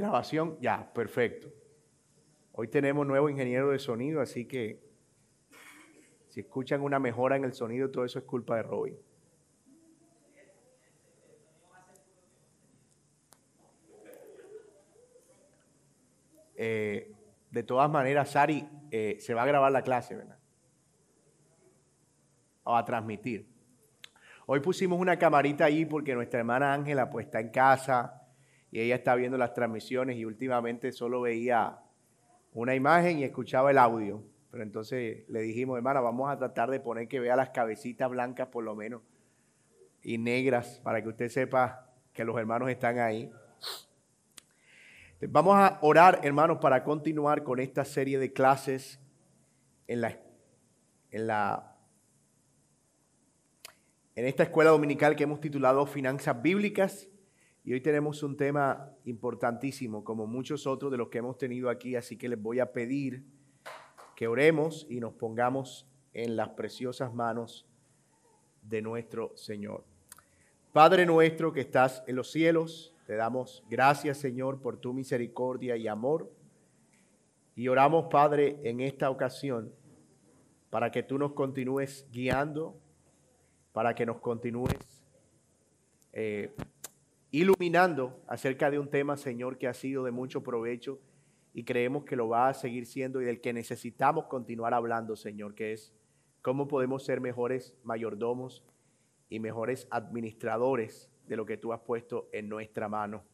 Grabación, ya, perfecto. Hoy tenemos nuevo ingeniero de sonido, así que si escuchan una mejora en el sonido, todo eso es culpa de Robin. Eh, de todas maneras, Sari, eh, se va a grabar la clase, ¿verdad? O a transmitir. Hoy pusimos una camarita ahí porque nuestra hermana Ángela pues está en casa y ella está viendo las transmisiones y últimamente solo veía una imagen y escuchaba el audio. Pero entonces le dijimos, hermana, vamos a tratar de poner que vea las cabecitas blancas por lo menos y negras para que usted sepa que los hermanos están ahí. Vamos a orar, hermanos, para continuar con esta serie de clases en la, en la en esta escuela dominical que hemos titulado Finanzas Bíblicas. Y hoy tenemos un tema importantísimo, como muchos otros de los que hemos tenido aquí, así que les voy a pedir que oremos y nos pongamos en las preciosas manos de nuestro Señor. Padre nuestro que estás en los cielos, te damos gracias, Señor, por tu misericordia y amor. Y oramos, Padre, en esta ocasión para que tú nos continúes guiando, para que nos continúes eh, iluminando acerca de un tema, Señor, que ha sido de mucho provecho y creemos que lo va a seguir siendo y del que necesitamos continuar hablando, Señor, que es cómo podemos ser mejores mayordomos y mejores administradores de lo que tú has puesto en nuestra mano.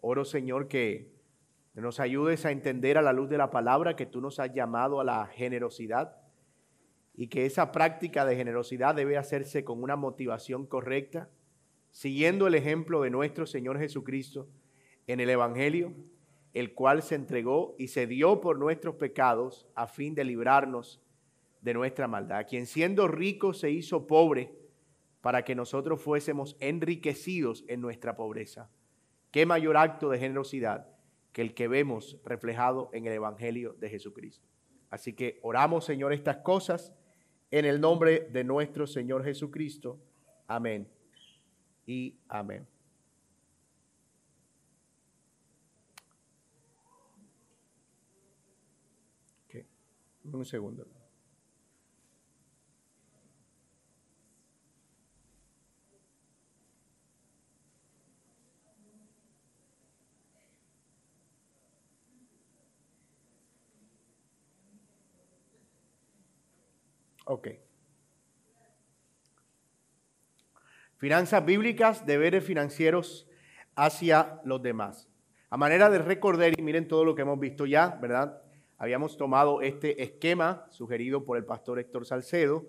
Oro, Señor, que nos ayudes a entender a la luz de la palabra que tú nos has llamado a la generosidad y que esa práctica de generosidad debe hacerse con una motivación correcta, siguiendo el ejemplo de nuestro Señor Jesucristo en el Evangelio, el cual se entregó y se dio por nuestros pecados a fin de librarnos de nuestra maldad, quien siendo rico se hizo pobre para que nosotros fuésemos enriquecidos en nuestra pobreza. ¿Qué mayor acto de generosidad que el que vemos reflejado en el Evangelio de Jesucristo? Así que oramos, Señor, estas cosas en el nombre de nuestro Señor Jesucristo. Amén y amén. Un segundo. Ok. Finanzas bíblicas, deberes financieros hacia los demás. A manera de recordar, y miren todo lo que hemos visto ya, ¿verdad? Habíamos tomado este esquema sugerido por el pastor Héctor Salcedo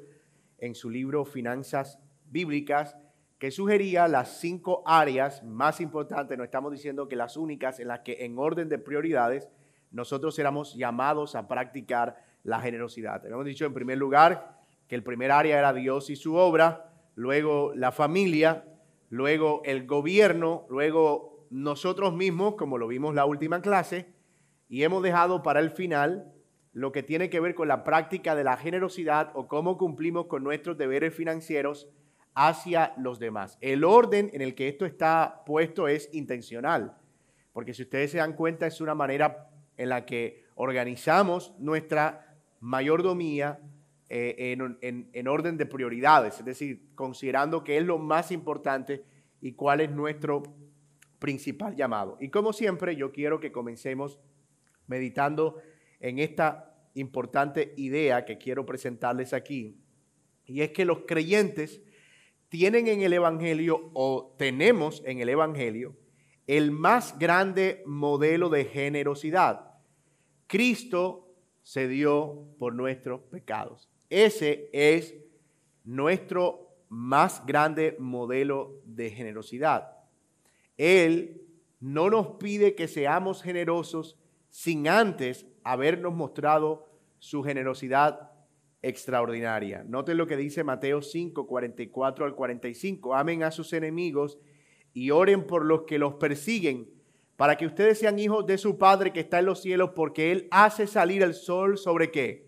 en su libro Finanzas Bíblicas, que sugería las cinco áreas más importantes, no estamos diciendo que las únicas en las que en orden de prioridades nosotros éramos llamados a practicar la generosidad. Hemos dicho en primer lugar que el primer área era Dios y su obra, luego la familia, luego el gobierno, luego nosotros mismos, como lo vimos la última clase, y hemos dejado para el final lo que tiene que ver con la práctica de la generosidad o cómo cumplimos con nuestros deberes financieros hacia los demás. El orden en el que esto está puesto es intencional, porque si ustedes se dan cuenta es una manera en la que organizamos nuestra mayordomía eh, en, en orden de prioridades, es decir, considerando qué es lo más importante y cuál es nuestro principal llamado. Y como siempre, yo quiero que comencemos meditando en esta importante idea que quiero presentarles aquí, y es que los creyentes tienen en el Evangelio o tenemos en el Evangelio el más grande modelo de generosidad. Cristo se dio por nuestros pecados. Ese es nuestro más grande modelo de generosidad. Él no nos pide que seamos generosos sin antes habernos mostrado su generosidad extraordinaria. Noten lo que dice Mateo 5, 44 al 45. Amen a sus enemigos y oren por los que los persiguen para que ustedes sean hijos de su Padre que está en los cielos, porque Él hace salir el sol sobre qué?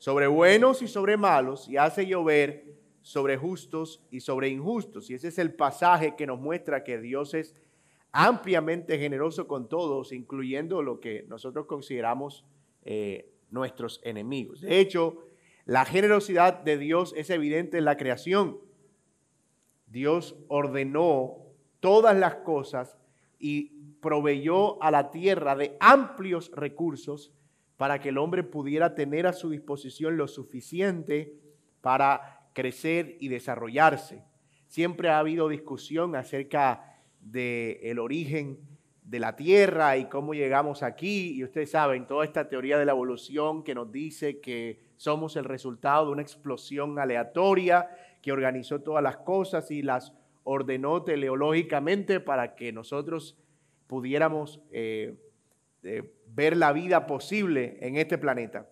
Sobre buenos y sobre malos, y hace llover sobre justos y sobre injustos. Y ese es el pasaje que nos muestra que Dios es ampliamente generoso con todos, incluyendo lo que nosotros consideramos eh, nuestros enemigos. De hecho, la generosidad de Dios es evidente en la creación. Dios ordenó todas las cosas y proveyó a la tierra de amplios recursos para que el hombre pudiera tener a su disposición lo suficiente para crecer y desarrollarse. Siempre ha habido discusión acerca del origen de la Tierra y cómo llegamos aquí. Y ustedes saben, toda esta teoría de la evolución que nos dice que somos el resultado de una explosión aleatoria que organizó todas las cosas y las ordenó teleológicamente para que nosotros pudiéramos eh, eh, ver la vida posible en este planeta.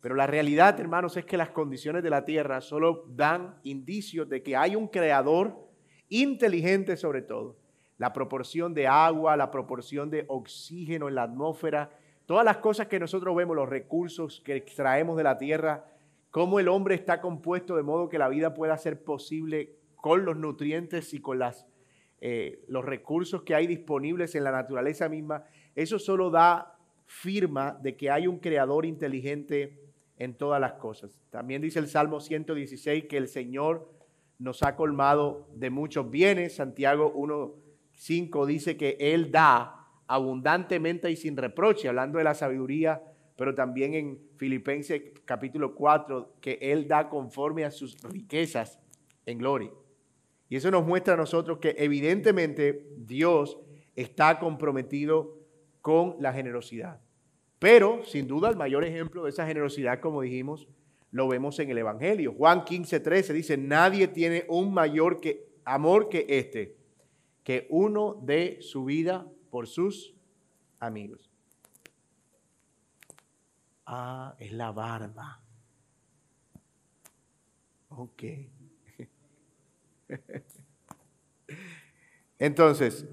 Pero la realidad, hermanos, es que las condiciones de la Tierra solo dan indicios de que hay un creador inteligente sobre todo. La proporción de agua, la proporción de oxígeno en la atmósfera, todas las cosas que nosotros vemos, los recursos que extraemos de la Tierra, cómo el hombre está compuesto de modo que la vida pueda ser posible con los nutrientes y con las, eh, los recursos que hay disponibles en la naturaleza misma, eso solo da firma de que hay un creador inteligente en todas las cosas. También dice el Salmo 116 que el Señor nos ha colmado de muchos bienes. Santiago 1.5 dice que Él da abundantemente y sin reproche, hablando de la sabiduría, pero también en Filipenses capítulo 4, que Él da conforme a sus riquezas en gloria. Y eso nos muestra a nosotros que evidentemente Dios está comprometido con la generosidad. Pero, sin duda, el mayor ejemplo de esa generosidad, como dijimos, lo vemos en el Evangelio. Juan 15, 13 dice, nadie tiene un mayor que, amor que este, que uno dé su vida por sus amigos. Ah, es la barba. Ok. Entonces,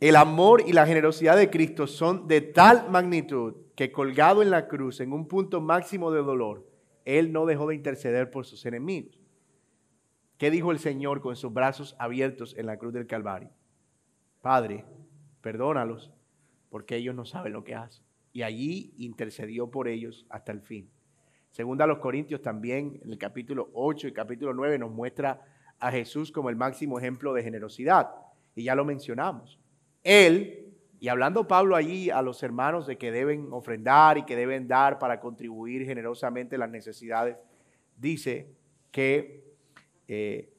el amor y la generosidad de Cristo son de tal magnitud que colgado en la cruz, en un punto máximo de dolor, Él no dejó de interceder por sus enemigos. ¿Qué dijo el Señor con sus brazos abiertos en la cruz del Calvario? Padre, perdónalos porque ellos no saben lo que hacen. Y allí intercedió por ellos hasta el fin. Segunda a los Corintios también, en el capítulo 8 y capítulo 9, nos muestra a Jesús como el máximo ejemplo de generosidad. Y ya lo mencionamos. Él, y hablando Pablo allí a los hermanos de que deben ofrendar y que deben dar para contribuir generosamente las necesidades, dice que eh,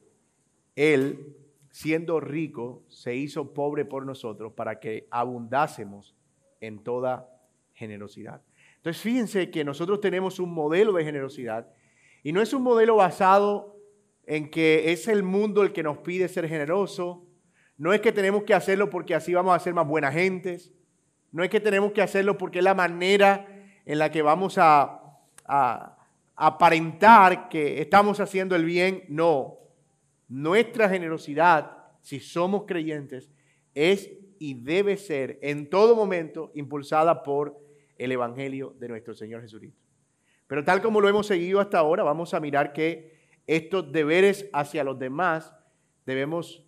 Él, siendo rico, se hizo pobre por nosotros para que abundásemos en toda generosidad. Entonces fíjense que nosotros tenemos un modelo de generosidad y no es un modelo basado en que es el mundo el que nos pide ser generoso, no es que tenemos que hacerlo porque así vamos a ser más buenas gentes. No es que tenemos que hacerlo porque es la manera en la que vamos a, aparentar que estamos haciendo el bien. No. Nuestra generosidad, si somos creyentes, es y debe ser en todo momento impulsada por el Evangelio de nuestro Señor Jesucristo. Pero tal como lo hemos seguido hasta ahora, vamos a mirar que estos deberes hacia los demás debemos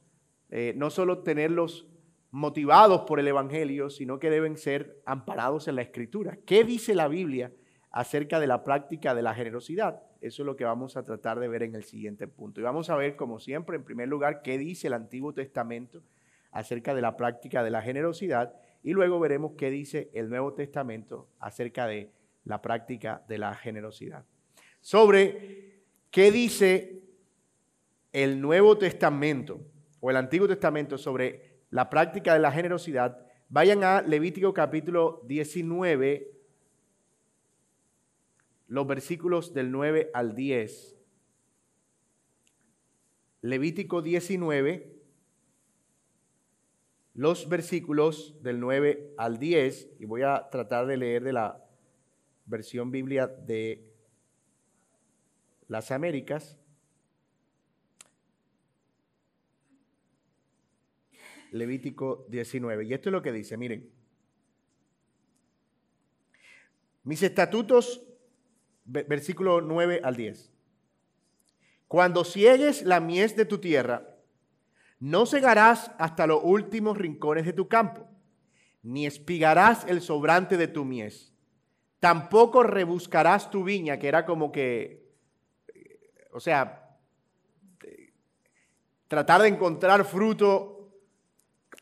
eh, no solo tenerlos motivados por el Evangelio, sino que deben ser amparados en la Escritura. ¿Qué dice la Biblia acerca de la práctica de la generosidad? Eso es lo que vamos a tratar de ver en el siguiente punto. Y vamos a ver, como siempre, en primer lugar, qué dice el Antiguo Testamento acerca de la práctica de la generosidad y luego veremos qué dice el Nuevo Testamento acerca de la práctica de la generosidad. Sobre qué dice el Nuevo Testamento o el Antiguo Testamento sobre la práctica de la generosidad, vayan a Levítico capítulo 19, los versículos del 9 al 10. Levítico 19, los versículos del 9 al 10, y voy a tratar de leer de la versión Biblia de las Américas. Levítico 19. Y esto es lo que dice, miren. Mis estatutos, versículo 9 al 10. Cuando ciegues la mies de tu tierra, No cegarás hasta los últimos rincones de tu campo, ni espigarás el sobrante de tu mies. Tampoco rebuscarás tu viña, que era como que, o sea, tratar de encontrar fruto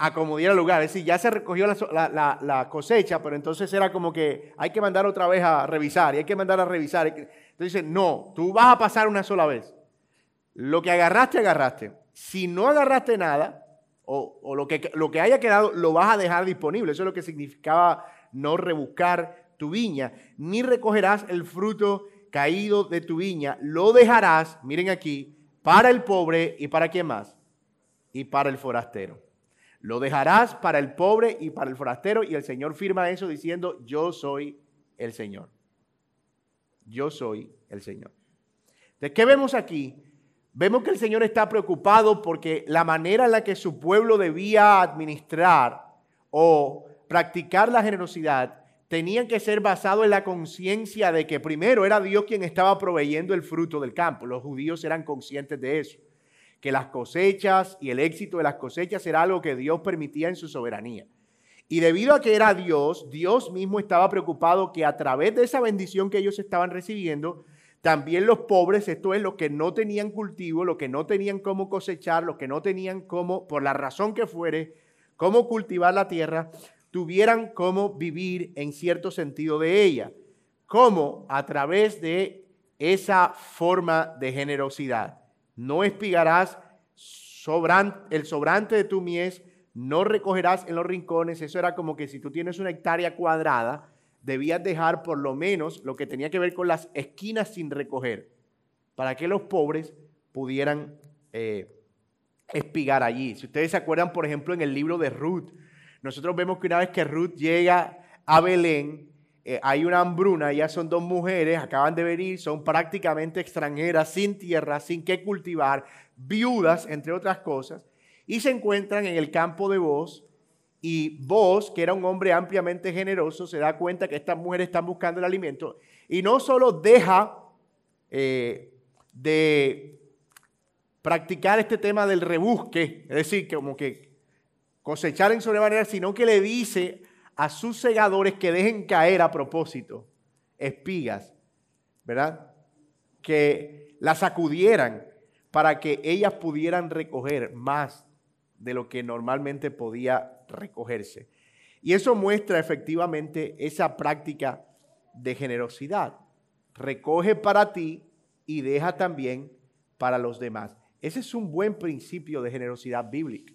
a como diera lugar. Es decir, ya se recogió la, cosecha, pero entonces era como que hay que mandar otra vez a revisar y hay que mandar a revisar. Entonces no, tú vas a pasar una sola vez. Lo que agarraste, agarraste. Si no agarraste nada, o, lo, que, lo que haya quedado, lo vas a dejar disponible. Eso es lo que significaba no rebuscar tu viña. Ni recogerás el fruto caído de tu viña. Lo dejarás, miren aquí, para el pobre y para quién más. Y para el forastero. Lo dejarás para el pobre y para el forastero. Y el Señor firma eso diciendo, yo soy el Señor. Yo soy el Señor. ¿De qué vemos aquí? Vemos que el Señor está preocupado porque la manera en la que su pueblo debía administrar o practicar la generosidad tenía que ser basado en la conciencia de que primero era Dios quien estaba proveyendo el fruto del campo. Los judíos eran conscientes de eso, que las cosechas y el éxito de las cosechas era algo que Dios permitía en su soberanía. Y debido a que era Dios, Dios mismo estaba preocupado que a través de esa bendición que ellos estaban recibiendo, también los pobres, esto es, los que no tenían cultivo, los que no tenían cómo cosechar, los que no tenían cómo, por la razón que fuere, cómo cultivar la tierra, tuvieran cómo vivir en cierto sentido de ella. ¿Cómo? A través de esa forma de generosidad. No espigarás el sobrante de tu mies, no recogerás en los rincones. Eso era como que si tú tienes una hectárea cuadrada, debías dejar por lo menos lo que tenía que ver con las esquinas sin recoger, para que los pobres pudieran eh, espigar allí. Si ustedes se acuerdan, por ejemplo, en el libro de Ruth, nosotros vemos que una vez que Ruth llega a Belén, eh, hay una hambruna, ya son dos mujeres, acaban de venir, son prácticamente extranjeras, sin tierra, sin qué cultivar, viudas, entre otras cosas, y se encuentran en el campo de Boz, y vos, que era un hombre ampliamente generoso, se da cuenta que estas mujeres están buscando el alimento y no solo deja eh, de practicar este tema del rebusque, es decir, como que cosechar en sobremanera, sino que le dice a sus segadores que dejen caer a propósito espigas, ¿verdad? Que las sacudieran para que ellas pudieran recoger más de lo que normalmente podía recogerse. Y eso muestra efectivamente esa práctica de generosidad. Recoge para ti y deja también para los demás. Ese es un buen principio de generosidad bíblica.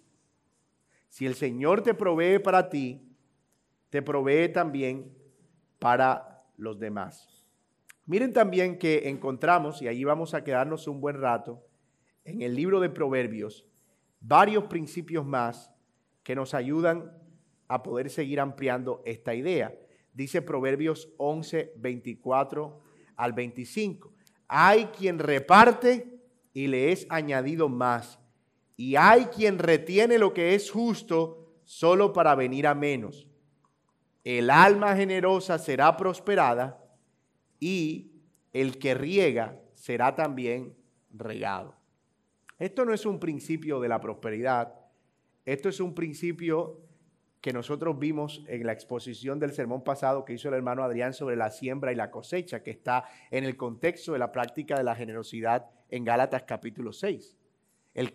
Si el Señor te provee para ti, te provee también para los demás. Miren también que encontramos, y allí vamos a quedarnos un buen rato, en el libro de Proverbios, varios principios más que nos ayudan a poder seguir ampliando esta idea. Dice Proverbios 11, 24 al 25. Hay quien reparte y le es añadido más. Y hay quien retiene lo que es justo solo para venir a menos. El alma generosa será prosperada y el que riega será también regado. Esto no es un principio de la prosperidad, esto es un principio que nosotros vimos en la exposición del sermón pasado que hizo el hermano Adrián sobre la siembra y la cosecha, que está en el contexto de la práctica de la generosidad en Gálatas capítulo 6. El,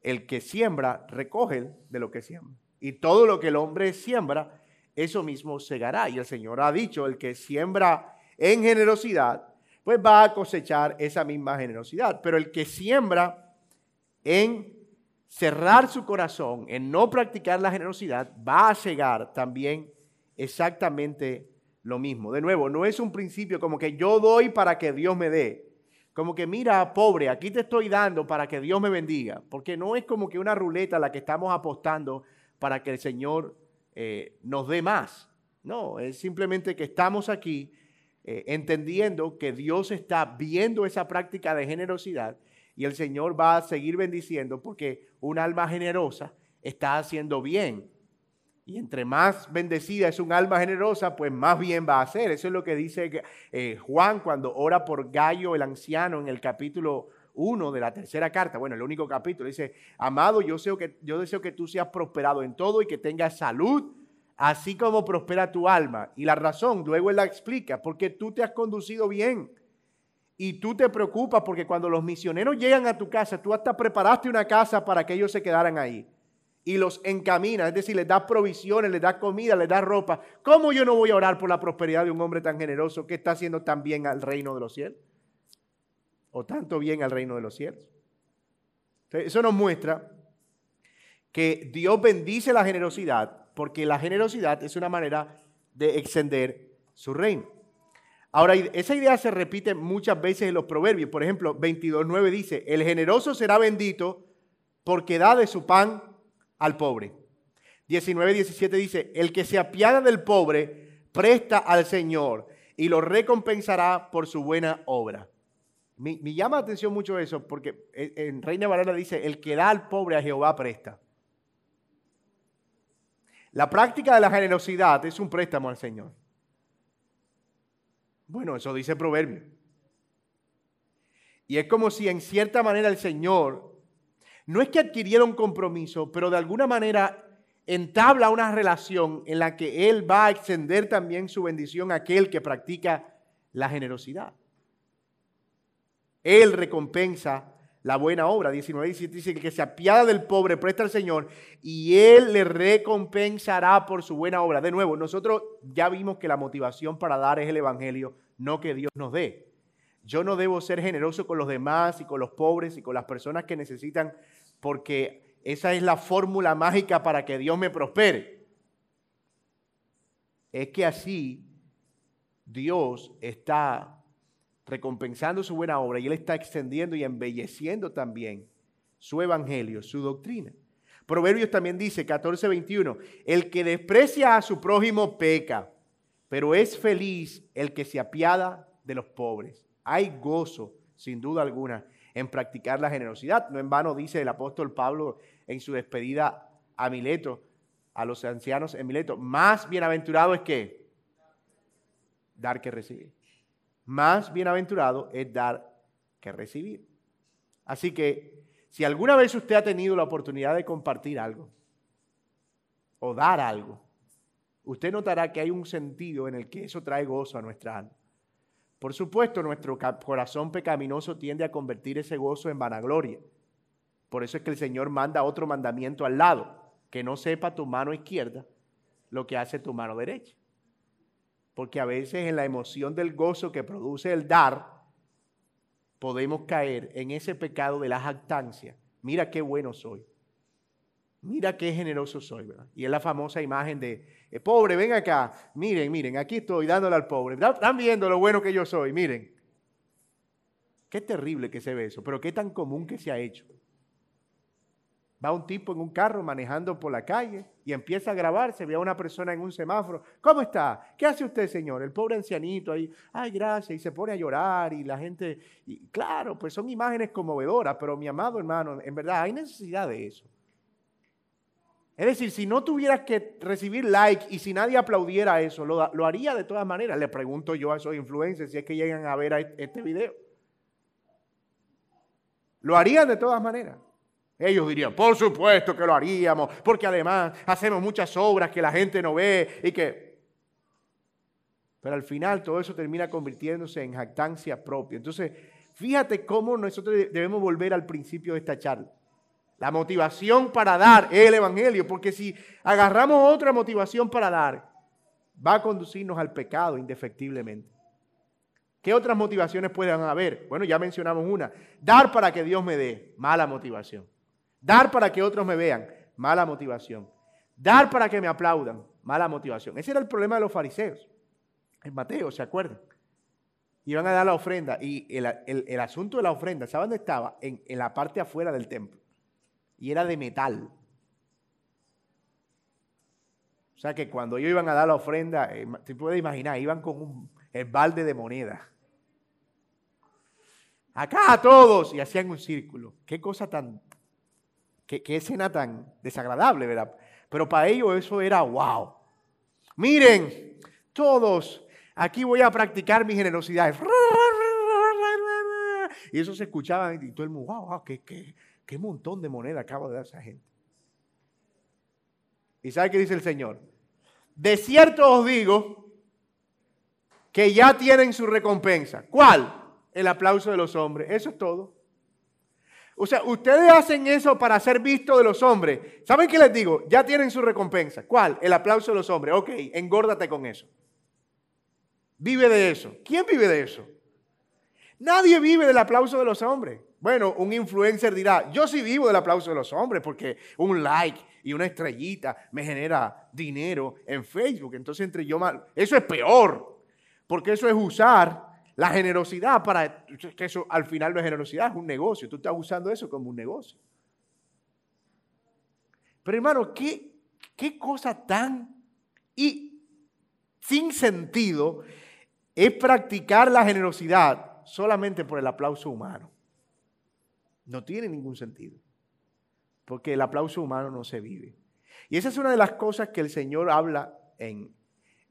el que siembra, recoge de lo que siembra. Y todo lo que el hombre siembra, eso mismo segará. Y el Señor ha dicho, el que siembra en generosidad, pues va a cosechar esa misma generosidad. Pero el que siembra en cerrar su corazón, en no practicar la generosidad, va a llegar también exactamente lo mismo. De nuevo, no es un principio como que yo doy para que Dios me dé. Como que mira, pobre, aquí te estoy dando para que Dios me bendiga. Porque no es como que una ruleta la que estamos apostando para que el Señor eh, nos dé más. No, es simplemente que estamos aquí eh, entendiendo que Dios está viendo esa práctica de generosidad y el Señor va a seguir bendiciendo porque un alma generosa está haciendo bien. Y entre más bendecida es un alma generosa, pues más bien va a hacer. Eso es lo que dice eh, Juan cuando ora por Gallo el anciano en el capítulo 1 de la tercera carta, bueno, el único capítulo, dice, amado, yo deseo, que, yo deseo que tú seas prosperado en todo y que tengas salud, así como prospera tu alma. Y la razón, luego él la explica, porque tú te has conducido bien y tú te preocupas porque cuando los misioneros llegan a tu casa, tú hasta preparaste una casa para que ellos se quedaran ahí. Y los encaminas, es decir, les das provisiones, les das comida, les das ropa. ¿Cómo yo no voy a orar por la prosperidad de un hombre tan generoso que está haciendo tan bien al reino de los cielos? O tanto bien al reino de los cielos. eso nos muestra que Dios bendice la generosidad porque la generosidad es una manera de extender su reino. Ahora, esa idea se repite muchas veces en los proverbios. Por ejemplo, 22.9 dice, el generoso será bendito porque da de su pan al pobre. 19.17 dice, el que se apiada del pobre presta al Señor y lo recompensará por su buena obra. Me, llama la atención mucho eso porque en Reina Valera dice, el que da al pobre a Jehová presta. La práctica de la generosidad es un préstamo al Señor. Bueno, eso dice Proverbio. Y es como si en cierta manera el Señor, no es que adquiriera un compromiso, pero de alguna manera entabla una relación en la que Él va a extender también su bendición a aquel que practica la generosidad. Él recompensa la buena obra. 19 y dice que se apiada del pobre, presta al Señor y Él le recompensará por su buena obra. De nuevo, nosotros ya vimos que la motivación para dar es el Evangelio no que Dios nos dé. Yo no debo ser generoso con los demás y con los pobres y con las personas que necesitan porque esa es la fórmula mágica para que Dios me prospere. Es que así Dios está recompensando su buena obra y Él está extendiendo y embelleciendo también su evangelio, su doctrina. Proverbios también dice, 14:21, el que desprecia a su prójimo peca pero es feliz el que se apiada de los pobres. Hay gozo, sin duda alguna, en practicar la generosidad. No en vano dice el apóstol Pablo en su despedida a Mileto, a los ancianos en Mileto, más bienaventurado es que dar que recibir. Más bienaventurado es dar que recibir. Así que si alguna vez usted ha tenido la oportunidad de compartir algo o dar algo, usted notará que hay un sentido en el que eso trae gozo a nuestra alma. Por supuesto, nuestro corazón pecaminoso tiende a convertir ese gozo en vanagloria. Por eso es que el Señor manda otro mandamiento al lado, que no sepa tu mano izquierda lo que hace tu mano derecha. Porque a veces en la emoción del gozo que produce el dar, podemos caer en ese pecado de la jactancia. Mira qué bueno soy. Mira qué generoso soy. Y es la famosa imagen de, eh, pobre, ven acá, miren, miren, aquí estoy dándole al pobre. Están viendo lo bueno que yo soy, miren. Qué terrible que se ve eso, pero qué tan común que se ha hecho. Va un tipo en un carro manejando por la calle y empieza a grabarse, ve a una persona en un semáforo. ¿Cómo está? ¿Qué hace usted, señor? El pobre ancianito ahí, ay, gracias, y se pone a llorar y la gente, y claro, pues son imágenes conmovedoras, pero mi amado hermano, en verdad hay necesidad de eso. Es decir, si no tuvieras que recibir like y si nadie aplaudiera eso, lo, haría de todas maneras. Le pregunto yo a esos influencers si es que llegan a ver este video. Lo harían de todas maneras. Ellos dirían, por supuesto que lo haríamos, porque además hacemos muchas obras que la gente no ve y que... Pero al final todo eso termina convirtiéndose en jactancia propia. Entonces, fíjate cómo nosotros debemos volver al principio de esta charla. La motivación para dar es el Evangelio, porque si agarramos otra motivación para dar, va a conducirnos al pecado indefectiblemente. ¿Qué otras motivaciones pueden haber? Bueno, ya mencionamos una. Dar para que Dios me dé, mala motivación. Dar para que otros me vean, mala motivación. Dar para que me aplaudan, mala motivación. Ese era el problema de los fariseos. En Mateo, ¿se acuerdan? Iban a dar la ofrenda y el, asunto de la ofrenda, ¿saben dónde estaba? En, la parte afuera del templo y era de metal. O sea que cuando ellos iban a dar la ofrenda, eh, te puedes imaginar, iban con un, el balde de moneda. Acá a todos y hacían un círculo. Qué cosa tan, qué, qué escena tan desagradable, ¿verdad? Pero para ellos eso era wow. Miren, todos, aquí voy a practicar mi generosidad y eso se escuchaba y todo el mundo, wow, wow, qué, qué, qué montón de moneda acaba de dar esa gente. ¿Y sabe qué dice el Señor? De cierto os digo que ya tienen su recompensa. ¿Cuál? El aplauso de los hombres. Eso es todo. O sea, ustedes hacen eso para ser vistos de los hombres. ¿Saben qué les digo? Ya tienen su recompensa. ¿Cuál? El aplauso de los hombres. Ok, engórdate con eso. Vive de eso. ¿Quién vive de eso? Nadie vive del aplauso de los hombres. Bueno, un influencer dirá, yo sí vivo del aplauso de los hombres porque un like y una estrellita me genera dinero en Facebook. Entonces entre yo mal, eso es peor, porque eso es usar la generosidad para, que eso al final no es generosidad, es un negocio. Tú estás usando eso como un negocio. Pero hermano, ¿qué, qué cosa tan y sin sentido es practicar la generosidad solamente por el aplauso humano? No tiene ningún sentido, porque el aplauso humano no se vive. Y esa es una de las cosas que el Señor habla en,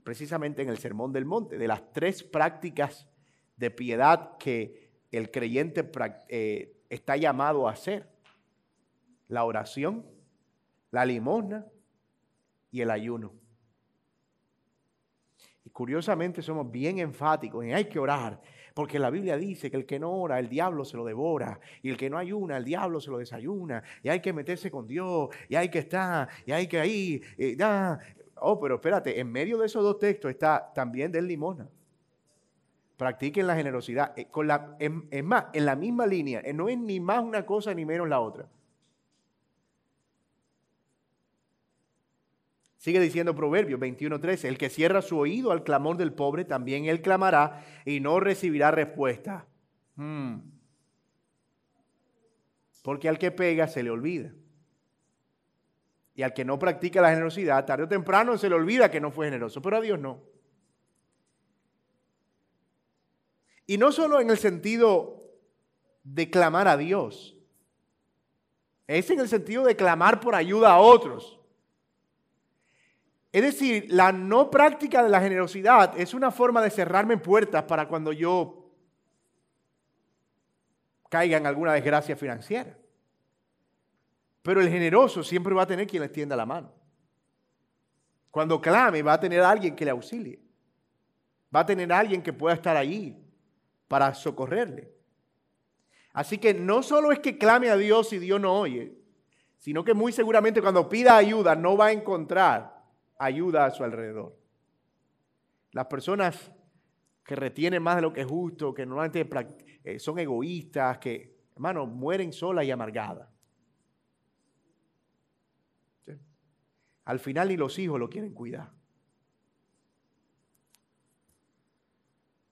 precisamente en el Sermón del Monte, de las tres prácticas de piedad que el creyente eh, está llamado a hacer. La oración, la limosna y el ayuno. Y curiosamente somos bien enfáticos en hay que orar, porque la Biblia dice que el que no ora, el diablo se lo devora, y el que no ayuna, el diablo se lo desayuna, y hay que meterse con Dios, y hay que estar, y hay que ir, y, Oh, pero espérate, en medio de esos dos textos está también del limosna. Practiquen la generosidad. Eh, es más, en la misma línea, eh, no es ni más una cosa ni menos la otra. Sigue diciendo Proverbios 21:13, el que cierra su oído al clamor del pobre, también él clamará y no recibirá respuesta. Hmm. Porque al que pega se le olvida. Y al que no practica la generosidad, tarde o temprano se le olvida que no fue generoso, pero a Dios no. Y no solo en el sentido de clamar a Dios, es en el sentido de clamar por ayuda a otros. Es decir, la no práctica de la generosidad es una forma de cerrarme puertas para cuando yo caiga en alguna desgracia financiera. Pero el generoso siempre va a tener quien le extienda la mano. Cuando clame, va a tener alguien que le auxilie. Va a tener alguien que pueda estar allí para socorrerle. Así que no solo es que clame a Dios y Dios no oye, sino que muy seguramente cuando pida ayuda no va a encontrar ayuda a su alrededor. Las personas que retienen más de lo que es justo, que normalmente eh, son egoístas, que, hermano, mueren solas y amargadas. Al final ni los hijos lo quieren cuidar.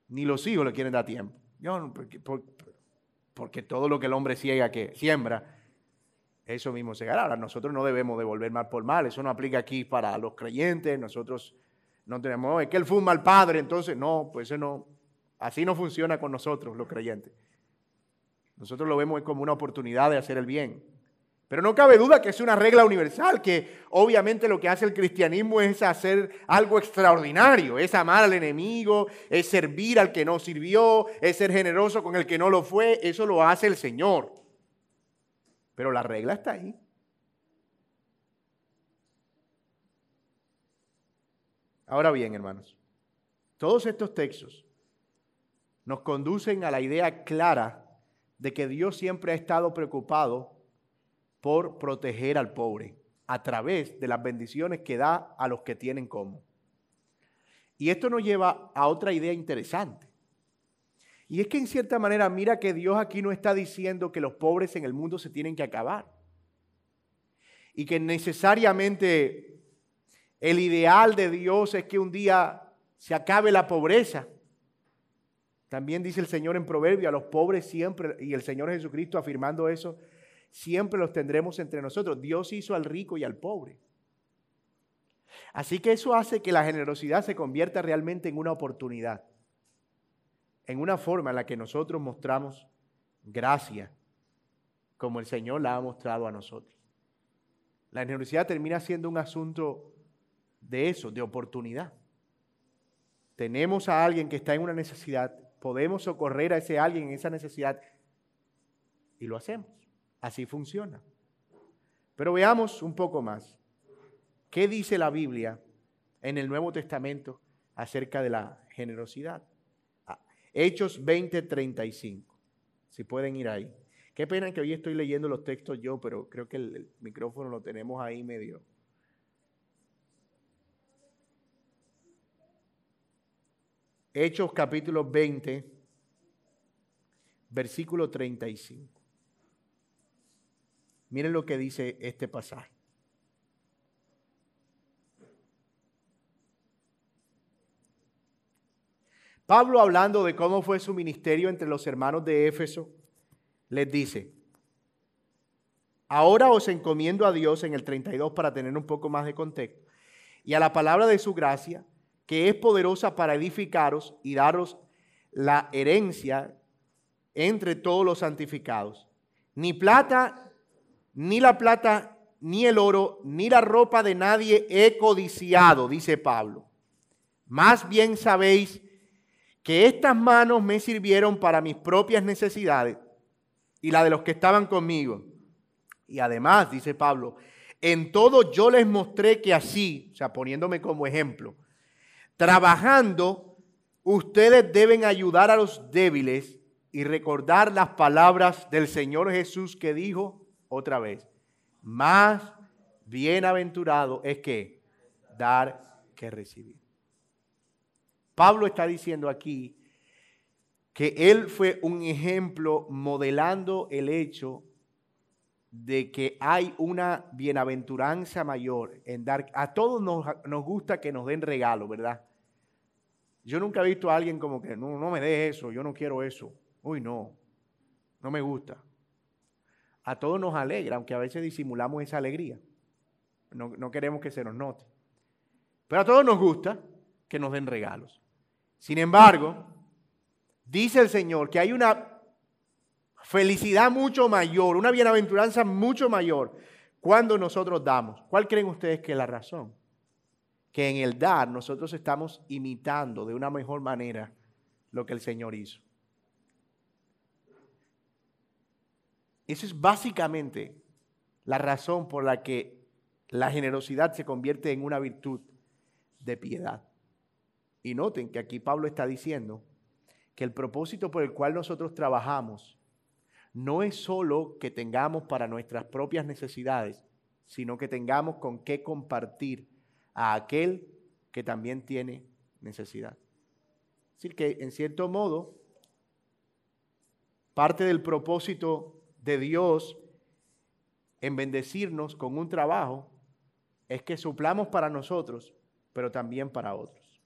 Ni los hijos le quieren dar tiempo. porque, todo lo que el hombre ciega que siembra, eso mismo se Ahora, nosotros no debemos devolver mal por mal, eso no aplica aquí para los creyentes, nosotros no tenemos, es que él fue un mal padre, entonces no, pues eso no, así no funciona con nosotros los creyentes. Nosotros lo vemos como una oportunidad de hacer el bien. Pero no cabe duda que es una regla universal, que obviamente lo que hace el cristianismo es hacer algo extraordinario, es amar al enemigo, es servir al que no sirvió, es ser generoso con el que no lo fue, eso lo hace el Señor. Pero la regla está ahí. Ahora bien, hermanos, todos estos textos nos conducen a la idea clara de que Dios siempre ha estado preocupado por proteger al pobre a través de las bendiciones que da a los que tienen como. Y esto nos lleva a otra idea interesante. Y es que en cierta manera, mira que Dios aquí no está diciendo que los pobres en el mundo se tienen que acabar. Y que necesariamente el ideal de Dios es que un día se acabe la pobreza. También dice el Señor en Proverbio, a los pobres siempre, y el Señor Jesucristo afirmando eso, siempre los tendremos entre nosotros. Dios hizo al rico y al pobre. Así que eso hace que la generosidad se convierta realmente en una oportunidad, en una forma en la que nosotros mostramos gracia, como el Señor la ha mostrado a nosotros. La generosidad termina siendo un asunto de eso, de oportunidad. Tenemos a alguien que está en una necesidad, podemos socorrer a ese alguien en esa necesidad y lo hacemos. Así funciona. Pero veamos un poco más. ¿Qué dice la Biblia en el Nuevo Testamento acerca de la generosidad? Ah, Hechos 20:35. Si pueden ir ahí. Qué pena que hoy estoy leyendo los textos yo, pero creo que el, micrófono lo tenemos ahí medio. Hechos capítulo 20, versículo 35. Miren lo que dice este pasaje. Pablo hablando de cómo fue su ministerio entre los hermanos de Éfeso, les dice, ahora os encomiendo a Dios en el 32 para tener un poco más de contexto, y a la palabra de su gracia, que es poderosa para edificaros y daros la herencia entre todos los santificados. Ni plata ni la plata, ni el oro, ni la ropa de nadie he codiciado, dice Pablo. Más bien sabéis que estas manos me sirvieron para mis propias necesidades y la de los que estaban conmigo. Y además, dice Pablo, en todo yo les mostré que así, o sea, poniéndome como ejemplo, trabajando, ustedes deben ayudar a los débiles y recordar las palabras del Señor Jesús que dijo, otra vez, más bienaventurado es que dar que recibir. Pablo está diciendo aquí que él fue un ejemplo modelando el hecho de que hay una bienaventuranza mayor en dar. A todos nos, gusta que nos den regalo, ¿verdad? Yo nunca he visto a alguien como que no, no me dé eso, yo no quiero eso. Uy, no, no me gusta a todos nos alegra, aunque a veces disimulamos esa alegría. No, queremos que se nos note. Pero a todos nos gusta que nos den regalos. Sin embargo, dice el Señor que hay una felicidad mucho mayor, una bienaventuranza mucho mayor cuando nosotros damos. ¿Cuál creen ustedes que es la razón? Que en el dar nosotros estamos imitando de una mejor manera lo que el Señor hizo. Esa es básicamente la razón por la que la generosidad se convierte en una virtud de piedad. Y noten que aquí Pablo está diciendo que el propósito por el cual nosotros trabajamos no es solo que tengamos para nuestras propias necesidades, sino que tengamos con qué compartir a aquel que también tiene necesidad. Es decir, que en cierto modo, parte del propósito de Dios en bendecirnos con un trabajo es que suplamos para nosotros, pero también para otros.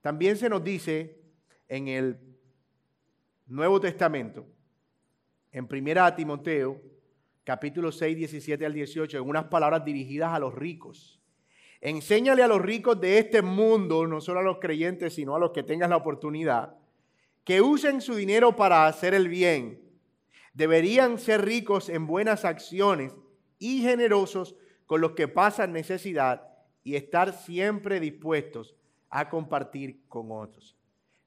También se nos dice en el Nuevo Testamento, en Primera Timoteo, capítulo 6, 17 al 18, en unas palabras dirigidas a los ricos. Enséñale a los ricos de este mundo, no solo a los creyentes, sino a los que tengan la oportunidad, que usen su dinero para hacer el bien deberían ser ricos en buenas acciones y generosos con los que pasan necesidad y estar siempre dispuestos a compartir con otros.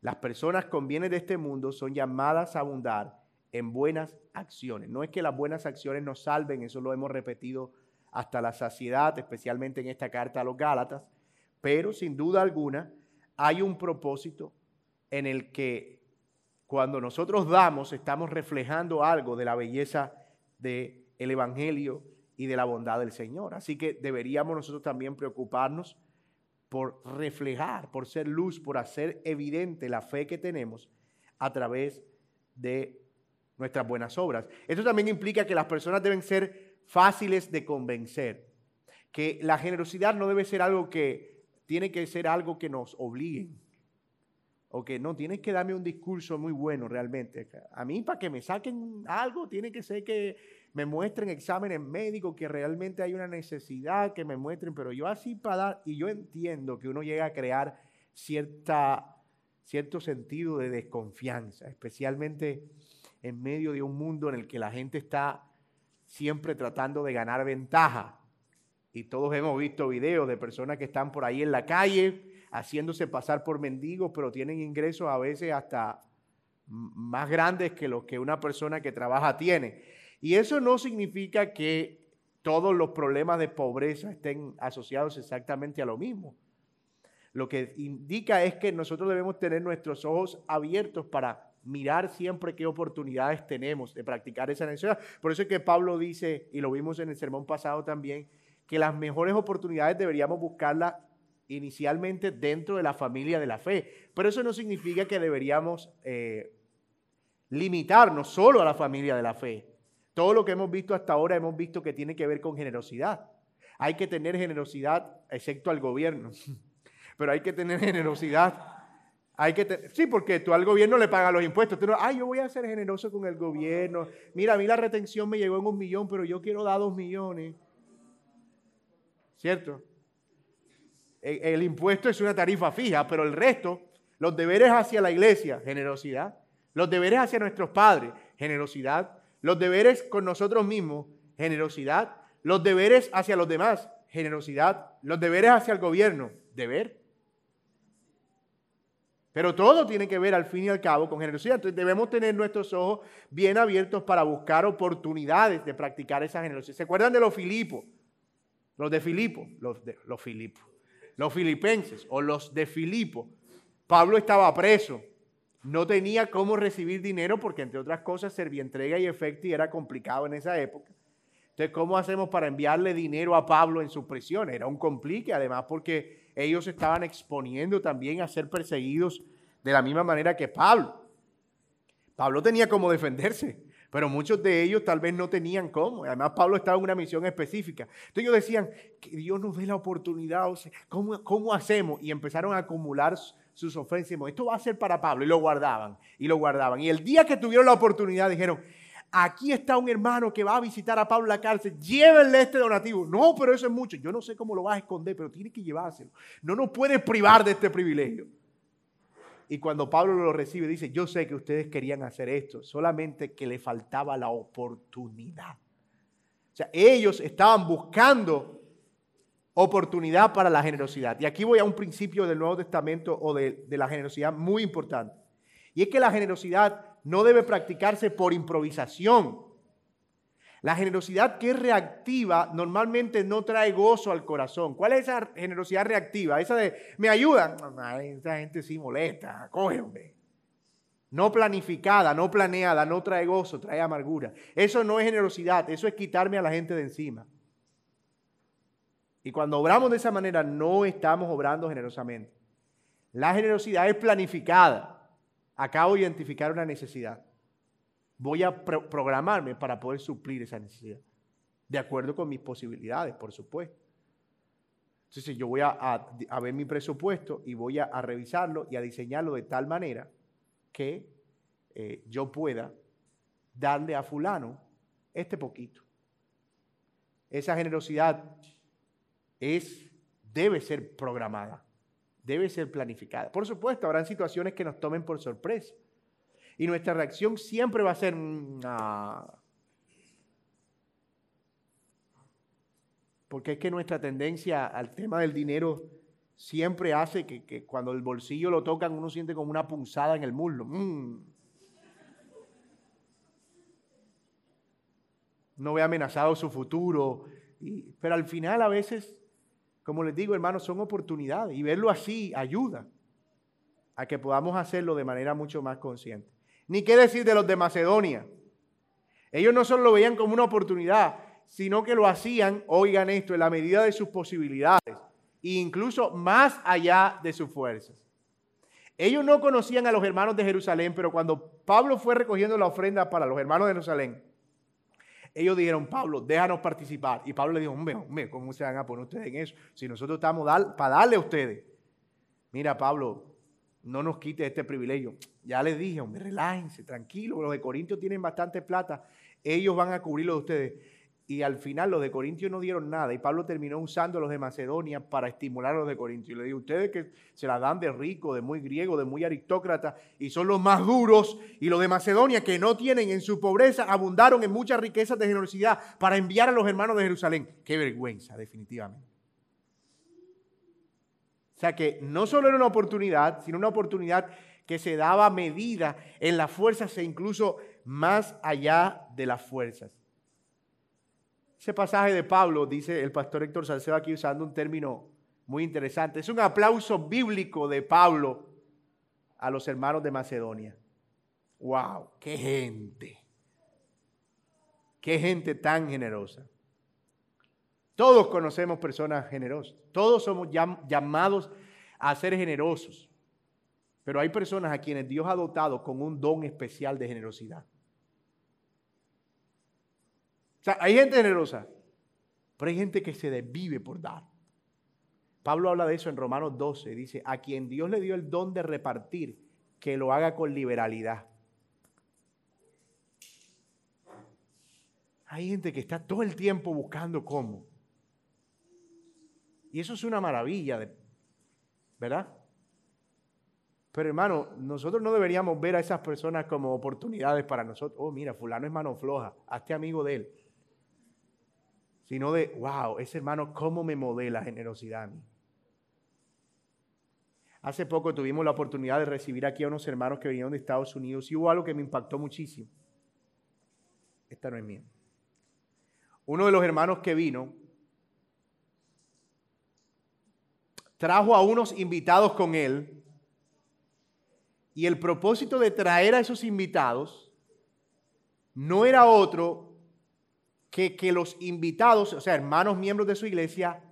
Las personas con bienes de este mundo son llamadas a abundar en buenas acciones. No es que las buenas acciones nos salven, eso lo hemos repetido hasta la saciedad, especialmente en esta carta a los Gálatas, pero sin duda alguna hay un propósito en el que cuando nosotros damos, estamos reflejando algo de la belleza del Evangelio y de la bondad del Señor. Así que deberíamos nosotros también preocuparnos por reflejar, por ser luz, por hacer evidente la fe que tenemos a través de nuestras buenas obras. Esto también implica que las personas deben ser fáciles de convencer, que la generosidad no debe ser algo que tiene que ser algo que nos obligue o que no, tienes que darme un discurso muy bueno realmente. A mí para que me saquen algo, tiene que ser que me muestren exámenes médicos, que realmente hay una necesidad, que me muestren, pero yo así para dar, y yo entiendo que uno llega a crear cierta, cierto sentido de desconfianza, especialmente en medio de un mundo en el que la gente está siempre tratando de ganar ventaja. Y todos hemos visto videos de personas que están por ahí en la calle haciéndose pasar por mendigos, pero tienen ingresos a veces hasta más grandes que los que una persona que trabaja tiene. Y eso no significa que todos los problemas de pobreza estén asociados exactamente a lo mismo. Lo que indica es que nosotros debemos tener nuestros ojos abiertos para mirar siempre qué oportunidades tenemos de practicar esa necesidad. Por eso es que Pablo dice, y lo vimos en el sermón pasado también, que las mejores oportunidades deberíamos buscarlas inicialmente dentro de la familia de la fe. Pero eso no significa que deberíamos eh, limitarnos solo a la familia de la fe. Todo lo que hemos visto hasta ahora hemos visto que tiene que ver con generosidad. Hay que tener generosidad, excepto al gobierno, pero hay que tener generosidad. Hay que sí, porque tú al gobierno le pagas los impuestos. Tú ay, yo voy a ser generoso con el gobierno. Mira, a mí la retención me llegó en un millón, pero yo quiero dar dos millones. ¿Cierto? El impuesto es una tarifa fija, pero el resto, los deberes hacia la iglesia, generosidad. Los deberes hacia nuestros padres, generosidad. Los deberes con nosotros mismos, generosidad. Los deberes hacia los demás, generosidad. Los deberes hacia el gobierno, deber. Pero todo tiene que ver al fin y al cabo con generosidad. Entonces debemos tener nuestros ojos bien abiertos para buscar oportunidades de practicar esa generosidad. ¿Se acuerdan de los Filipos? Los de Filipo, los, de, los Filipos, los filipenses o los de Filipo. Pablo estaba preso no tenía cómo recibir dinero porque, entre otras cosas, entrega y efecto y era complicado en esa época. Entonces, ¿cómo hacemos para enviarle dinero a Pablo en su prisión? Era un complique, además porque ellos estaban exponiendo también a ser perseguidos de la misma manera que Pablo. Pablo tenía cómo defenderse, pero muchos de ellos tal vez no tenían cómo. Además, Pablo estaba en una misión específica. Entonces ellos decían, que Dios nos dé la oportunidad, o sea, ¿cómo, ¿cómo hacemos? Y empezaron a acumular sus ofensas. Esto va a ser para Pablo. Y lo guardaban, y lo guardaban. Y el día que tuvieron la oportunidad dijeron, aquí está un hermano que va a visitar a Pablo en la cárcel, llévenle este donativo. No, pero eso es mucho. Yo no sé cómo lo vas a esconder, pero tiene que llevárselo. No nos puedes privar de este privilegio. Y cuando Pablo lo recibe, dice, yo sé que ustedes querían hacer esto, solamente que le faltaba la oportunidad. O sea, ellos estaban buscando oportunidad para la generosidad. Y aquí voy a un principio del Nuevo Testamento o de, la generosidad muy importante. Y es que la generosidad no debe practicarse por improvisación. La generosidad que es reactiva normalmente no trae gozo al corazón. ¿Cuál es esa generosidad reactiva? Esa de, me ayudan. esa gente sí molesta, cógeme. No planificada, no planeada, no trae gozo, trae amargura. Eso no es generosidad, eso es quitarme a la gente de encima. Y cuando obramos de esa manera, no estamos obrando generosamente. La generosidad es planificada. Acabo de identificar una necesidad. Voy a programarme para poder suplir esa necesidad. De acuerdo con mis posibilidades, por supuesto. Entonces yo voy a, ver mi presupuesto y voy a, revisarlo y a diseñarlo de tal manera que eh, yo pueda darle a fulano este poquito. Esa generosidad es, debe ser programada, debe ser planificada. Por supuesto, habrán situaciones que nos tomen por sorpresa. Y nuestra reacción siempre va a ser, mm, ah". porque es que nuestra tendencia al tema del dinero siempre hace que, cuando el bolsillo lo tocan uno siente como una punzada en el muslo. Mm. No ve amenazado su futuro. pero al final a veces como les digo, hermanos, son oportunidades y verlo así ayuda a que podamos hacerlo de manera mucho más consciente. Ni qué decir de los de Macedonia. Ellos no solo lo veían como una oportunidad, sino que lo hacían, oigan esto, en la medida de sus posibilidades e incluso más allá de sus fuerzas. Ellos no conocían a los hermanos de Jerusalén, pero cuando Pablo fue recogiendo la ofrenda para los hermanos de Jerusalén, ellos dijeron, Pablo, déjanos participar. Y Pablo le dijo, hombre, hombre, ¿cómo se van a poner ustedes en eso? Si nosotros estamos para darle a ustedes. Mira, Pablo, no nos quite este privilegio. Ya les dije, hombre, relájense, tranquilo. Los de Corintios tienen bastante plata. Ellos van a cubrir lo de ustedes. Y al final los de Corintios no dieron nada. Y Pablo terminó usando a los de Macedonia para estimular a los de Corintios. Y le digo, ustedes que se la dan de rico, de muy griego, de muy aristócrata, y son los más duros. Y los de Macedonia que no tienen en su pobreza, abundaron en muchas riquezas de generosidad para enviar a los hermanos de Jerusalén. Qué vergüenza, definitivamente. Sea que no solo era una oportunidad, sino una oportunidad que se daba medida en las fuerzas e incluso más allá de las fuerzas. Ese pasaje de Pablo, dice el pastor Héctor Salcedo aquí usando un término muy interesante, es un aplauso bíblico de Pablo a los hermanos de Macedonia. ¡Wow! ¡Qué gente! ¡Qué gente tan generosa! Todos conocemos personas generosas. Todos somos llamados a ser generosos. Pero hay personas a quienes Dios ha dotado con un don especial de generosidad. O sea, hay gente generosa, pero hay gente que se desvive por dar. Pablo habla de eso en Romanos 12. Dice, a quien Dios le dio el don de repartir, que lo haga con liberalidad. Hay gente que está todo el tiempo buscando cómo. Y eso es una maravilla, ¿verdad? Pero hermano, nosotros no deberíamos ver a esas personas como oportunidades para nosotros. Oh, mira, fulano es mano floja, hazte amigo de él. Sino de, wow, ese hermano, ¿cómo me modela generosidad a mí? Hace poco tuvimos la oportunidad de recibir aquí a unos hermanos que vinieron de Estados Unidos y hubo algo que me impactó muchísimo. Esta no es mía. Uno de los hermanos que vino trajo a unos invitados con él y el propósito de traer a esos invitados no era otro que que los invitados, o sea, hermanos miembros de su iglesia,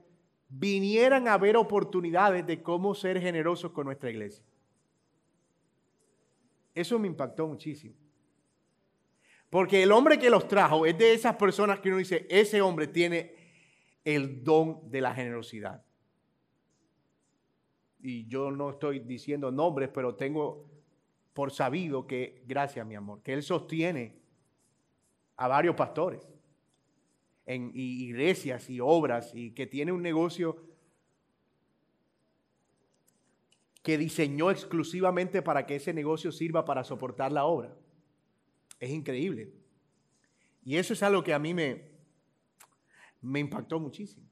vinieran a ver oportunidades de cómo ser generosos con nuestra iglesia. Eso me impactó muchísimo. Porque el hombre que los trajo es de esas personas que uno dice, ese hombre tiene el don de la generosidad y yo no estoy diciendo nombres, pero tengo por sabido que, gracias mi amor, que él sostiene a varios pastores en iglesias y obras y que tiene un negocio que diseñó exclusivamente para que ese negocio sirva para soportar la obra. Es increíble. Y eso es algo que a mí me, me impactó muchísimo.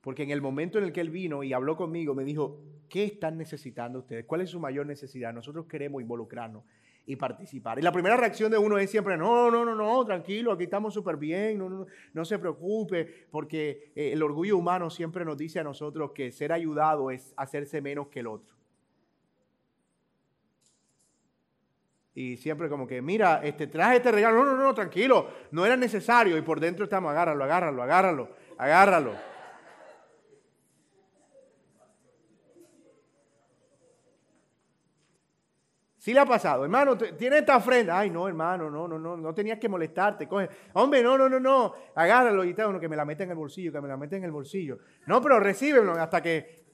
Porque en el momento en el que él vino y habló conmigo, me dijo, ¿qué están necesitando ustedes? ¿Cuál es su mayor necesidad? Nosotros queremos involucrarnos y participar. Y la primera reacción de uno es siempre, no, no, no, no, tranquilo, aquí estamos súper bien, no, no, no, se preocupe, porque eh, el orgullo humano siempre nos dice a nosotros que ser ayudado es hacerse menos que el otro. Y siempre como que, mira, este, traje este regalo, no, no, no, tranquilo, no era necesario. Y por dentro estamos, agárralo, agárralo, agárralo, agárralo. Sí le ha pasado, hermano, tiene esta ofrenda. Ay, no, hermano, no, no, no, no tenías que molestarte. Coge, hombre, no, no, no, no, agárralo y tal, que me la mete en el bolsillo, que me la mete en el bolsillo. No, pero recíbelo hasta que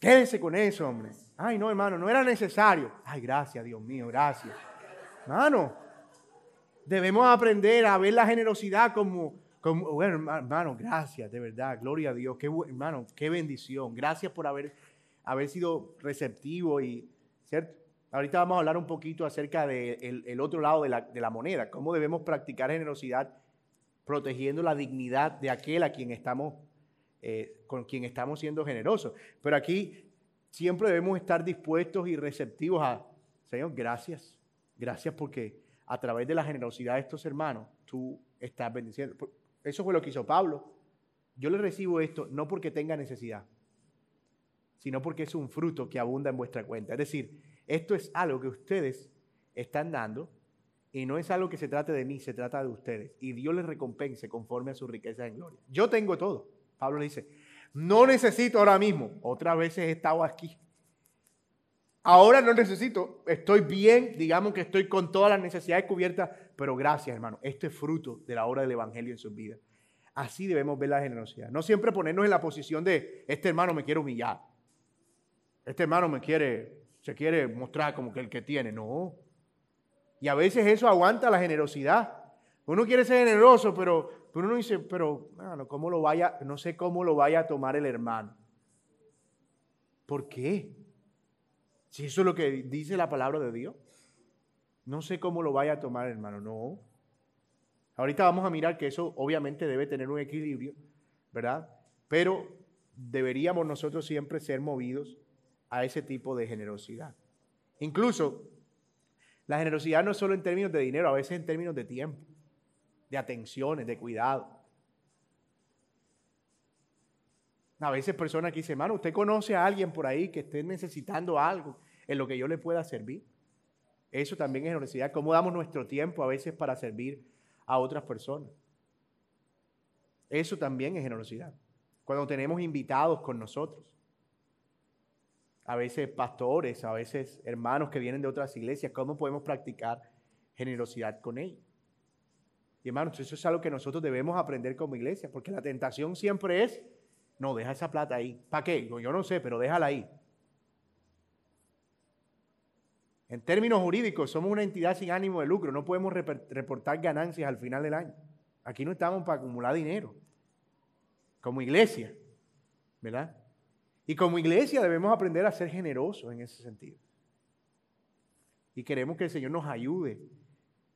quédese con eso, hombre. Ay, no, hermano, no era necesario. Ay, gracias, Dios mío, gracias. Hermano, debemos aprender a ver la generosidad como, como bueno, hermano, gracias, de verdad, gloria a Dios. Qué, hermano, qué bendición. Gracias por haber, haber sido receptivo y, ¿cierto? Ahorita vamos a hablar un poquito acerca del el otro lado de la, moneda, cómo debemos practicar generosidad protegiendo la dignidad de aquel a quien estamos, eh, con quien estamos siendo generosos. Pero aquí siempre debemos estar dispuestos y receptivos a, Señor, gracias, gracias porque a través de la generosidad de estos hermanos tú estás bendiciendo. Eso fue lo que hizo Pablo. Yo le recibo esto no porque tenga necesidad, sino porque es un fruto que abunda en vuestra cuenta. Es decir, esto es algo que ustedes están dando y no es algo que se trate de mí, se trata de ustedes. Y Dios les recompense conforme a su riqueza en gloria. Yo tengo todo. Pablo dice, no necesito ahora mismo. Otras veces he estado aquí. Ahora no necesito, estoy bien, digamos que estoy con todas las necesidades cubiertas, pero gracias hermano, esto es fruto de la obra del Evangelio en sus vidas. Así debemos ver la generosidad. No siempre ponernos en la posición de, este hermano me quiere humillar, este hermano me quiere se quiere mostrar como que el que tiene. No. Y a veces eso aguanta la generosidad. Uno quiere ser generoso, pero, pero uno dice, pero ¿cómo lo vaya? No sé cómo lo vaya a tomar el hermano. ¿Por qué? Si eso es lo que dice la palabra de Dios. No sé cómo lo vaya a tomar, hermano. No. Ahorita vamos a mirar que eso obviamente debe tener un equilibrio, ¿verdad? Pero deberíamos nosotros siempre ser movidos a ese tipo de generosidad. Incluso la generosidad no es solo en términos de dinero, a veces en términos de tiempo, de atenciones, de cuidado. A veces personas que dicen, hermano, usted conoce a alguien por ahí que esté necesitando algo en lo que yo le pueda servir. Eso también es generosidad. ¿Cómo damos nuestro tiempo a veces para servir a otras personas? Eso también es generosidad. Cuando tenemos invitados con nosotros, a veces pastores, a veces hermanos que vienen de otras iglesias, ¿cómo podemos practicar generosidad con ellos? Y hermanos, eso es algo que nosotros debemos aprender como iglesia, porque la tentación siempre es, no, deja esa plata ahí. ¿Para qué? Yo no sé, pero déjala ahí. En términos jurídicos, somos una entidad sin ánimo de lucro, no podemos reportar ganancias al final del año. Aquí no estamos para acumular dinero, como iglesia, ¿verdad? Y como iglesia debemos aprender a ser generosos en ese sentido. Y queremos que el Señor nos ayude.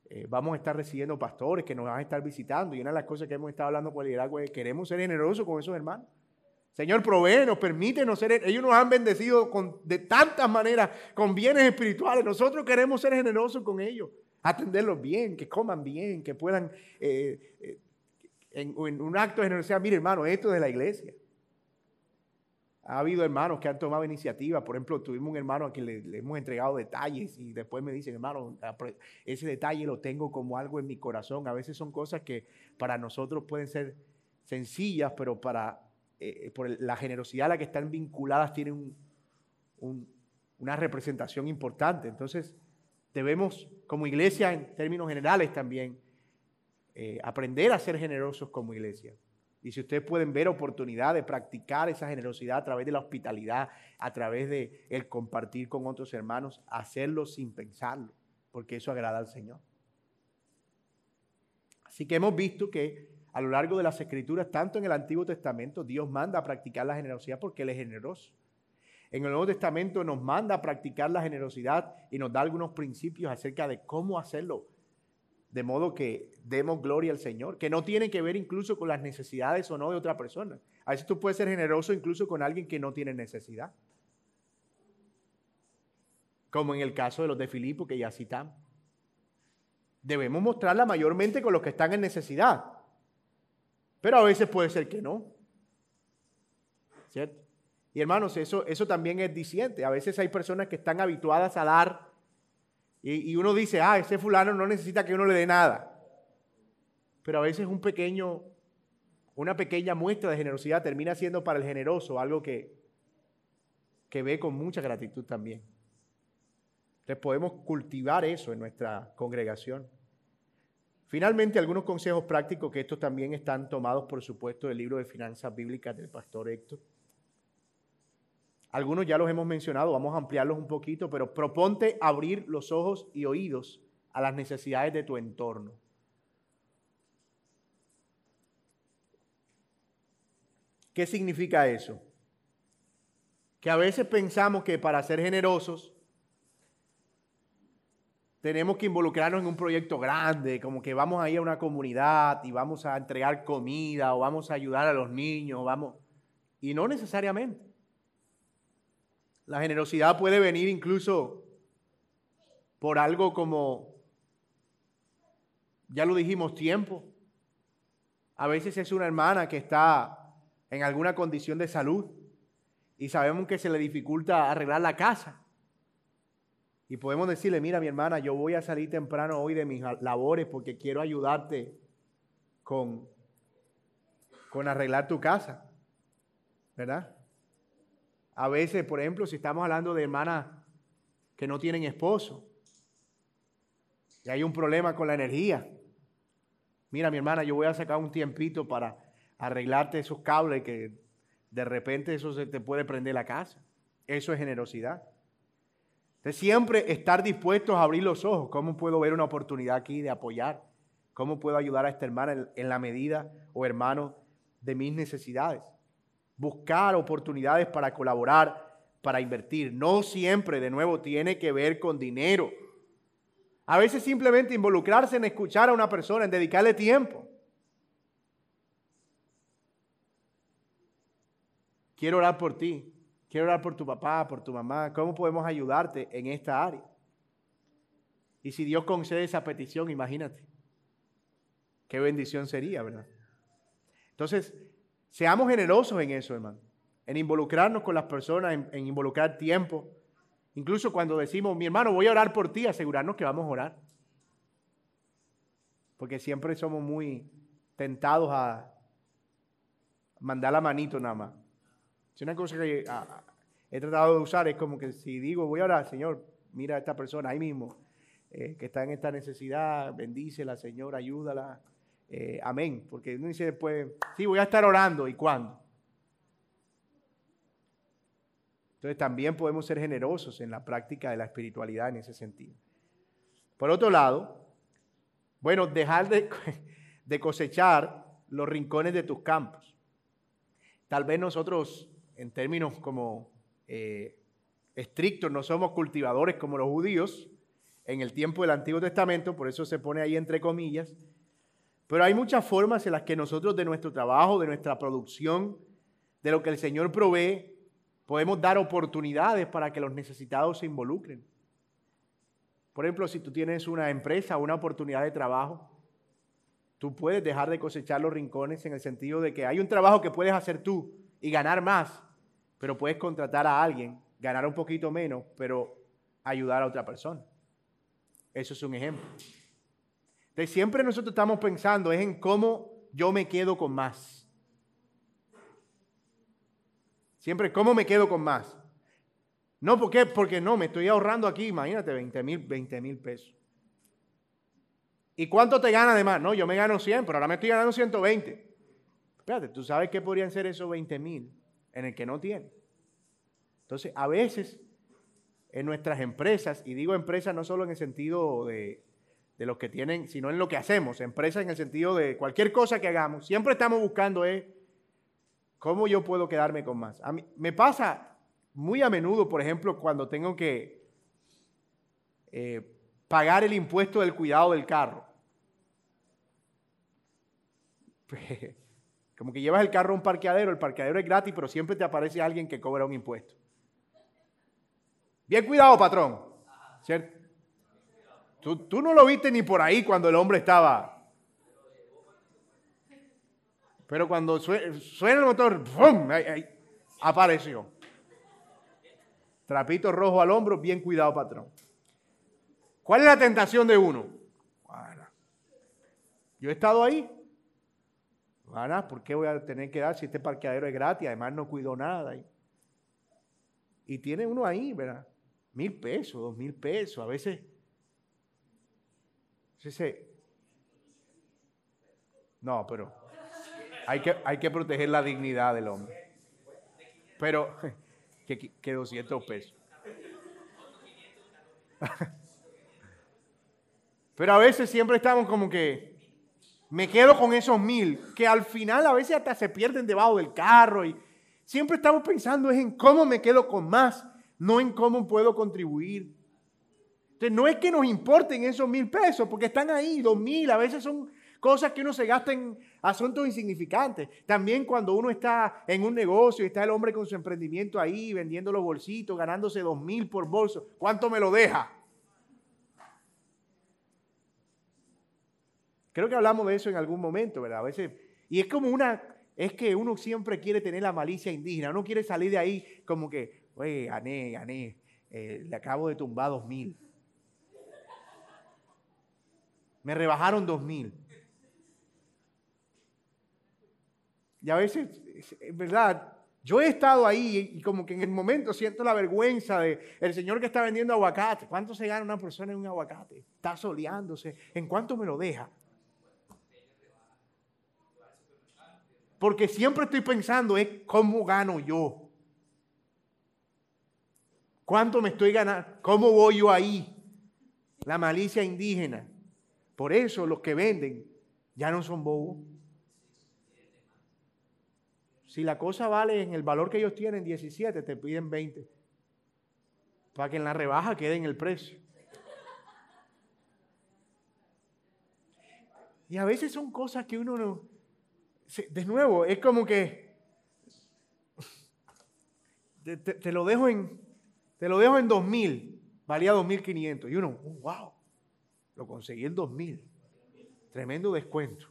Eh, vamos a estar recibiendo pastores que nos van a estar visitando. Y una de las cosas que hemos estado hablando con el liderazgo es que queremos ser generosos con esos hermanos. Señor, provee, nos permite ser. Ellos nos han bendecido de tantas maneras con bienes espirituales. Nosotros queremos ser generosos con ellos, atenderlos bien, que coman bien, que puedan, eh, eh, en, un acto de generosidad, mire hermano, esto es de la iglesia. Ha habido hermanos que han tomado iniciativa. Por ejemplo, tuvimos un hermano a quien le, hemos entregado detalles y después me dicen, hermano, ese detalle lo tengo como algo en mi corazón. A veces son cosas que para nosotros pueden ser sencillas, pero para eh, por la generosidad a la que están vinculadas tienen una representación importante. Entonces, debemos, como iglesia en términos generales también, eh, aprender a ser generosos como iglesia. Y si ustedes pueden ver oportunidad de practicar esa generosidad a través de la hospitalidad, a través de el compartir con otros hermanos, hacerlo sin pensarlo, porque eso agrada al Señor. Así que hemos visto que a lo largo de las escrituras, tanto en el Antiguo Testamento, Dios manda a practicar la generosidad porque Él es generoso. En el Nuevo Testamento nos manda a practicar la generosidad y nos da algunos principios acerca de cómo hacerlo, de modo que demos gloria al Señor, que no tiene que ver incluso con las necesidades o no de otra persona. A veces tú puedes ser generoso incluso con alguien que no tiene necesidad. Como en el caso de los de Filipo que ya citamos. Debemos mostrarla mayormente con los que están en necesidad pero a veces puede ser que no. ¿Cierto? Y hermanos, eso, eso también es diciente. A veces hay personas que están habituadas a dar y, uno dice, ah, ese fulano no necesita que uno le dé nada. Pero a veces un pequeño, una pequeña muestra de generosidad termina siendo para el generoso algo que, que ve con mucha gratitud también. Entonces podemos cultivar eso en nuestra congregación. Finalmente, algunos consejos prácticos que estos también están tomados, por supuesto, del libro de finanzas bíblicas del pastor Héctor. Algunos ya los hemos mencionado, vamos a ampliarlos un poquito, pero proponte abrir los ojos y oídos a las necesidades de tu entorno. ¿Qué significa eso? Que a veces pensamos que para ser generosos tenemos que involucrarnos en un proyecto grande, como que vamos a ir a una comunidad y vamos a entregar comida o vamos a ayudar a los niños, vamos. Y no necesariamente. La generosidad puede venir incluso por algo como, ya lo dijimos, tiempo. A veces es una hermana que está en alguna condición de salud y sabemos que se le dificulta arreglar la casa. Y podemos decirle, mira mi hermana, yo voy a salir temprano hoy de mis labores porque quiero ayudarte con, con arreglar tu casa. ¿Verdad? A veces, por ejemplo, si estamos hablando de hermanas que no tienen esposo y hay un problema con la energía. Mira mi hermana, yo voy a sacar un tiempito para arreglarte esos cables que de repente eso se te puede prender la casa. Eso es generosidad. De siempre estar dispuestos a abrir los ojos. ¿Cómo puedo ver una oportunidad aquí de apoyar? ¿Cómo puedo ayudar a esta hermana en la medida o hermano de mis necesidades? Buscar oportunidades para colaborar, para invertir. No siempre, de nuevo, tiene que ver con dinero. A veces simplemente involucrarse en escuchar a una persona, en dedicarle tiempo. Quiero orar por ti. quiero orar por tu papá, por tu mamá, ¿cómo podemos ayudarte en esta área? Y si Dios concede esa petición, imagínate, qué bendición sería, ¿verdad? Entonces, seamos generosos en eso, hermano, en involucrarnos con las personas, en, involucrar tiempo. Incluso cuando decimos, mi hermano, voy a orar por ti, asegurarnos que vamos a orar. Porque siempre somos muy tentados a mandar la manito nada más. Si una cosa que he tratado de usar es como que si digo, voy a orar, Señor, mira a esta persona ahí mismo, eh, que está en esta necesidad, bendícela, Señor, ayúdala. Eh, amén. Porque uno dice después, sí, voy a estar orando, ¿y cuándo? Entonces también podemos ser generosos en la práctica de la espiritualidad en ese sentido. Por otro lado, bueno, dejar de, cosechar los rincones de tus campos. Tal vez nosotros, en términos como eh, estrictos, no somos cultivadores como los judíos en el tiempo del Antiguo Testamento, por eso se pone ahí entre comillas, pero hay muchas formas en las que nosotros de nuestro trabajo, de nuestra producción, de lo que el Señor provee, podemos dar oportunidades para que los necesitados se involucren. Por ejemplo, si tú tienes una empresa una oportunidad de trabajo, Tú puedes dejar de cosechar los rincones en el sentido de que hay un trabajo que puedes hacer tú y ganar más, pero puedes contratar a alguien, ganar un poquito menos, pero ayudar a otra persona. Eso es un ejemplo. Entonces, siempre nosotros estamos pensando es en cómo yo me quedo con más. Siempre, ¿cómo me quedo con más? No, ¿por qué? Porque no, me estoy ahorrando aquí, imagínate, 20 mil 20 mil pesos. ¿Y cuánto te gana de más? No, yo me gano 100, pero ahora me estoy ganando 120. Espérate, tú sabes que podrían ser esos 20 mil en el que no tiene. Entonces, a veces en nuestras empresas, y digo empresas no solo en el sentido de, de los que tienen, sino en lo que hacemos, empresas en el sentido de cualquier cosa que hagamos, siempre estamos buscando es cómo yo puedo quedarme con más. A mí, me pasa muy a menudo, por ejemplo, cuando tengo que eh, pagar el impuesto del cuidado del carro. Como que llevas el carro a un parqueadero, el parqueadero es gratis, pero siempre te aparece alguien que cobra un impuesto. Bien cuidado, patrón. ¿Cierto? Tú, no lo viste ni por ahí cuando el hombre estaba. Pero cuando suena, el motor, ¡pum! apareció. Trapito rojo al hombro, bien cuidado, patrón. ¿Cuál es la tentación de uno? Yo he estado ahí. ¿por qué voy a tener que dar si este parqueadero es gratis? Además no cuido nada. Y tiene uno ahí, ¿verdad? Mil pesos, dos mil pesos, a veces. No, pero hay que, hay que proteger la dignidad del hombre. Pero, que, que 200 pesos. Pero a veces siempre estamos como que, me quedo con esos mil, que al final a veces hasta se pierden debajo del carro y siempre estamos pensando es en cómo me quedo con más, no en cómo puedo contribuir. Entonces no es que nos importen esos mil pesos, porque están ahí, dos mil, a veces son cosas que uno se gasta en asuntos insignificantes. También cuando uno está en un negocio y está el hombre con su emprendimiento ahí, vendiendo los bolsitos, ganándose dos mil por bolso, ¿cuánto me lo deja? Creo que hablamos de eso en algún momento, ¿verdad? A veces, y es como una, es que uno siempre quiere tener la malicia indígena, uno quiere salir de ahí como que, oye, gané, gané, eh, le acabo de tumbar dos mil. Me rebajaron dos mil. Y a veces, es verdad, yo he estado ahí y como que en el momento siento la vergüenza de el señor que está vendiendo aguacate. ¿Cuánto se gana una persona en un aguacate? Está soleándose. ¿En cuánto me lo deja? Porque siempre estoy pensando es cómo gano yo. ¿Cuánto me estoy ganando? ¿Cómo voy yo ahí? La malicia indígena. Por eso los que venden ya no son bobos. Si la cosa vale en el valor que ellos tienen 17, te piden 20. Para que en la rebaja quede en el precio. Y a veces son cosas que uno no, de nuevo, es como que te, lo dejo en, te lo dejo en 2000, valía 2500. Y uno, oh, wow, lo conseguí en 2000. Tremendo descuento.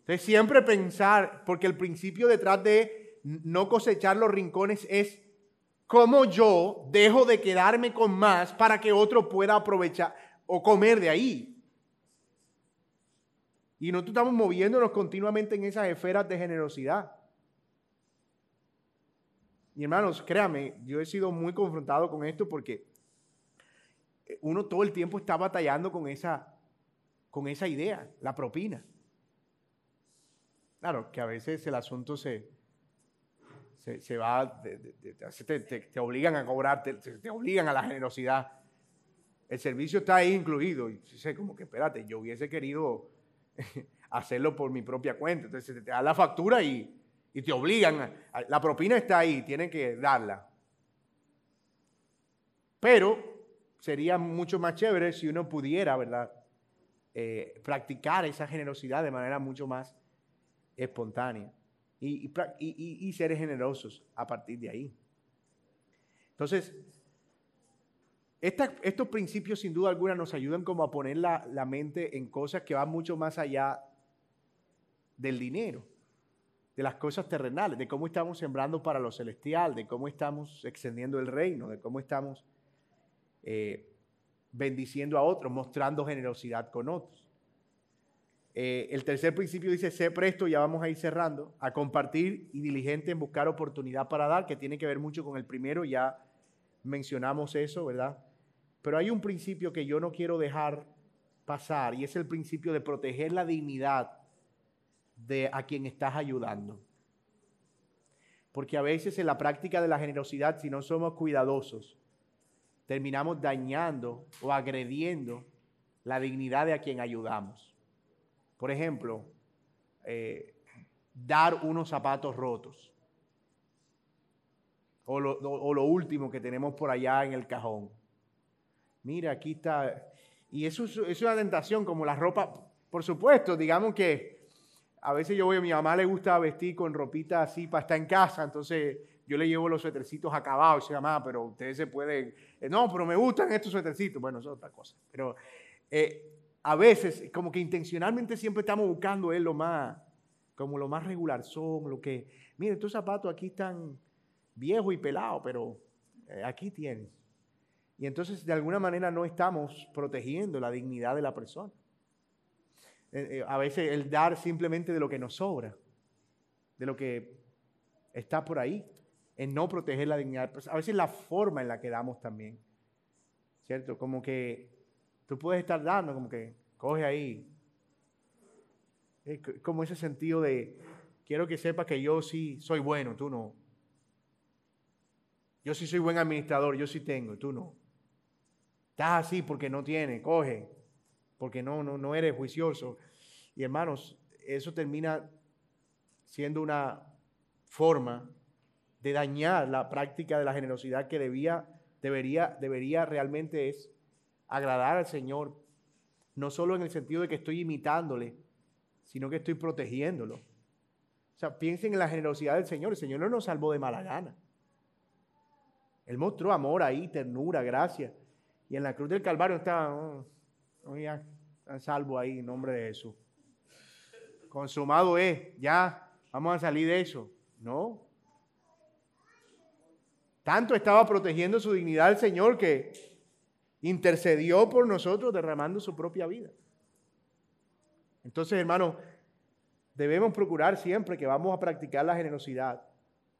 Entonces siempre pensar, porque el principio detrás de no cosechar los rincones es cómo yo dejo de quedarme con más para que otro pueda aprovechar o comer de ahí. Y nosotros estamos moviéndonos continuamente en esas esferas de generosidad. Y hermanos, créame, yo he sido muy confrontado con esto porque uno todo el tiempo está batallando con esa, con esa idea, la propina. Claro, que a veces el asunto se, se, va, te, obligan a cobrar, te, obligan a la generosidad. El servicio está ahí incluido. Y sé como que, espérate, yo hubiese querido hacerlo por mi propia cuenta. Entonces te da la factura y, y te obligan. la propina está ahí, tienen que darla. Pero sería mucho más chévere si uno pudiera, ¿verdad? Eh, practicar esa generosidad de manera mucho más espontánea y, ser generosos a partir de ahí. Entonces, estos principios sin duda alguna nos ayudan como a poner la, la mente en cosas que van mucho más allá del dinero, de las cosas terrenales, de cómo estamos sembrando para lo celestial, de cómo estamos extendiendo el reino, de cómo estamos eh, bendiciendo a otros, mostrando generosidad con otros. Eh, el tercer principio dice, sé presto, ya vamos a ir cerrando, a compartir y diligente en buscar oportunidad para dar, que tiene que ver mucho con el primero, ya mencionamos eso, ¿verdad? Pero hay un principio que yo no quiero dejar pasar y es el principio de proteger la dignidad de a quien estás ayudando. Porque a veces en la práctica de la generosidad, si no somos cuidadosos, terminamos dañando o agrediendo la dignidad de a quien ayudamos. Por ejemplo, eh, dar unos zapatos rotos. O lo, último que tenemos por allá en el cajón mira, aquí está. Y eso es, una tentación, como la ropa, por supuesto, digamos que a veces yo voy, a mi mamá le gusta vestir con ropita así para estar en casa, entonces yo le llevo los suetercitos acabados y dice, mamá, pero ustedes se pueden, eh, no, pero me gustan estos suetercitos. Bueno, eso es otra cosa. Pero eh, a veces, como que intencionalmente siempre estamos buscando es lo más, como lo más regular son, lo que, miren, estos zapatos aquí están viejos y pelados, pero eh, aquí tienes. Y entonces de alguna manera no estamos protegiendo la dignidad de la persona. Eh, eh, a veces el dar simplemente de lo que nos sobra, de lo que está por ahí, en no proteger la dignidad. A veces la forma en la que damos también, ¿cierto? Como que tú puedes estar dando, como que coge ahí. como ese sentido de, quiero que sepas que yo sí soy bueno, tú no. Yo sí soy buen administrador, yo sí tengo, tú no. Estás así porque no tiene, coge, porque no, no, no eres juicioso. Y hermanos, eso termina siendo una forma de dañar la práctica de la generosidad que debía, debería, debería realmente es agradar al Señor, no solo en el sentido de que estoy imitándole, sino que estoy protegiéndolo. O sea, piensen en la generosidad del Señor. El Señor no nos salvó de mala gana. Él mostró amor ahí, ternura, gracia. Y en la cruz del Calvario estaba, oh, oh salvo ahí en nombre de Jesús. Consumado es, ya, vamos a salir de eso. No. Tanto estaba protegiendo su dignidad el Señor que intercedió por nosotros derramando su propia vida. Entonces, hermano, debemos procurar siempre que vamos a practicar la generosidad,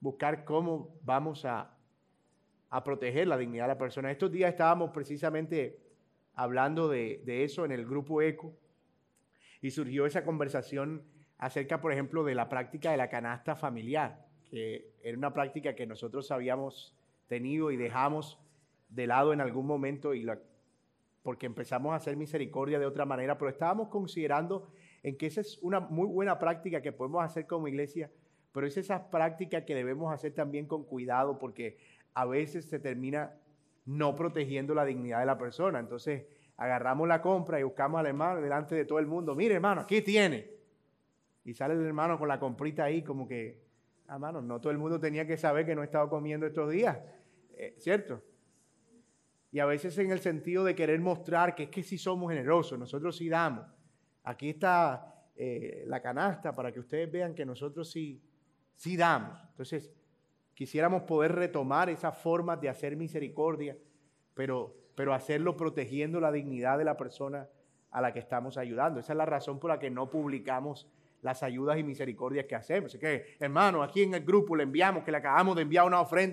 buscar cómo vamos a a proteger la dignidad de la persona. Estos días estábamos precisamente hablando de, eso en el grupo ECO y surgió esa conversación acerca, por ejemplo, de la práctica de la canasta familiar, que era una práctica que nosotros habíamos tenido y dejamos de lado en algún momento y porque empezamos a hacer misericordia de otra manera, pero estábamos considerando en que esa es una muy buena práctica que podemos hacer como iglesia, pero es esa práctica que debemos hacer también con cuidado porque a veces se termina no protegiendo la dignidad de la persona. Entonces, agarramos la compra y buscamos al hermano delante de todo el mundo. Mire, hermano, aquí tiene. Y sale el hermano con la comprita ahí como que, Hermano, no todo el mundo tenía que saber que no estaba comiendo estos días, eh, ¿cierto? Y a veces en el sentido de querer mostrar que es que sí somos generosos, nosotros sí damos. Aquí está eh, la canasta para que ustedes vean que nosotros sí, sí damos. Entonces, quisiéramos poder retomar esas formas de hacer misericordia, pero, pero hacerlo protegiendo la dignidad de la persona a la que estamos ayudando. Esa es la razón por la que no publicamos las ayudas y misericordias que hacemos. Así que, hermano, aquí en el grupo le enviamos que le acabamos de enviar una ofrenda